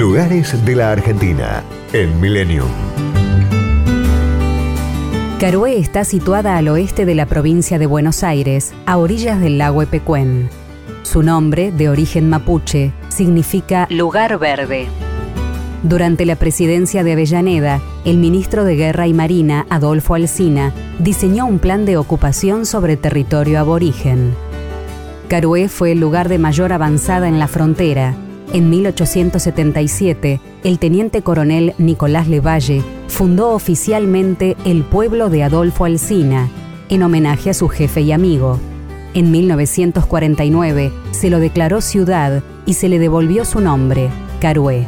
Lugares de la Argentina en Millennium. Carué está situada al oeste de la provincia de Buenos Aires, a orillas del lago Epecuén. Su nombre, de origen mapuche, significa lugar verde. Durante la presidencia de Avellaneda, el ministro de Guerra y Marina, Adolfo Alsina, diseñó un plan de ocupación sobre territorio aborigen. Carué fue el lugar de mayor avanzada en la frontera. En 1877, el teniente coronel Nicolás Levalle fundó oficialmente el pueblo de Adolfo Alsina, en homenaje a su jefe y amigo. En 1949 se lo declaró ciudad y se le devolvió su nombre, Carué.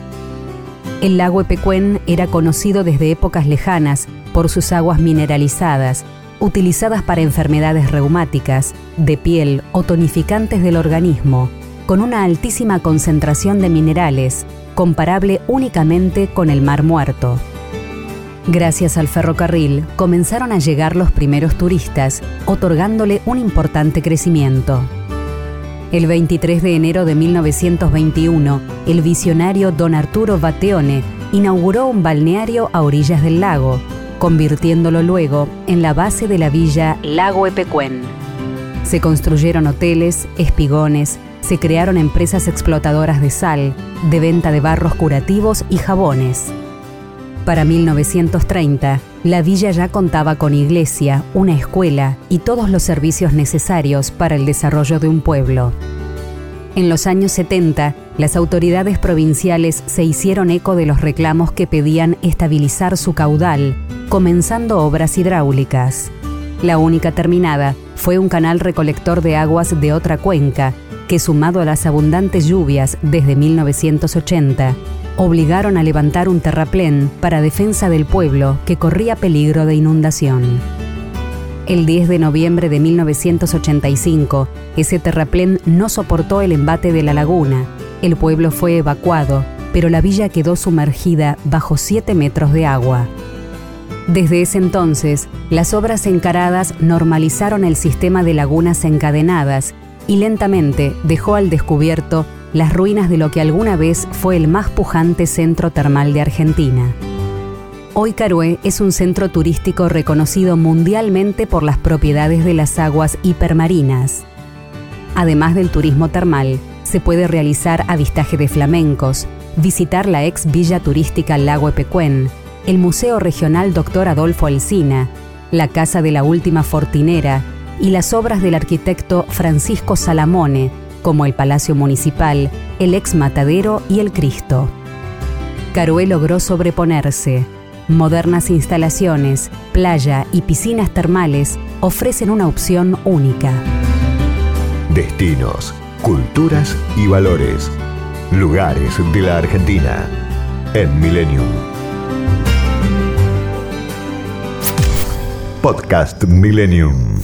El lago Epecuén era conocido desde épocas lejanas por sus aguas mineralizadas, utilizadas para enfermedades reumáticas, de piel o tonificantes del organismo, con una altísima concentración de minerales, comparable únicamente con el Mar Muerto. Gracias al ferrocarril comenzaron a llegar los primeros turistas, otorgándole un importante crecimiento. El 23 de enero de 1921, el visionario don Arturo Bateone inauguró un balneario a orillas del lago, convirtiéndolo luego en la base de la villa Lago Epecuén. Se construyeron hoteles, espigones, se crearon empresas explotadoras de sal, de venta de barros curativos y jabones. Para 1930, la villa ya contaba con iglesia, una escuela y todos los servicios necesarios para el desarrollo de un pueblo. En los años 70, las autoridades provinciales se hicieron eco de los reclamos que pedían estabilizar su caudal, comenzando obras hidráulicas. La única terminada fue un canal recolector de aguas de otra cuenca, que sumado a las abundantes lluvias desde 1980, obligaron a levantar un terraplén para defensa del pueblo que corría peligro de inundación. El 10 de noviembre de 1985, ese terraplén no soportó el embate de la laguna. El pueblo fue evacuado, pero la villa quedó sumergida bajo 7 metros de agua. Desde ese entonces, las obras encaradas normalizaron el sistema de lagunas encadenadas y lentamente dejó al descubierto las ruinas de lo que alguna vez fue el más pujante centro termal de Argentina. Hoy Carué es un centro turístico reconocido mundialmente por las propiedades de las aguas hipermarinas. Además del turismo termal, se puede realizar avistaje de flamencos, visitar la ex villa turística Lago Epecuén, el Museo Regional Dr. Adolfo Alsina, la Casa de la Última Fortinera y las obras del arquitecto Francisco Salamone, como el Palacio Municipal, el ex Matadero y el Cristo. Carué logró sobreponerse. Modernas instalaciones, playa y piscinas termales ofrecen una opción única. Destinos, culturas y valores. Lugares de la Argentina en Millennium. Podcast Millennium.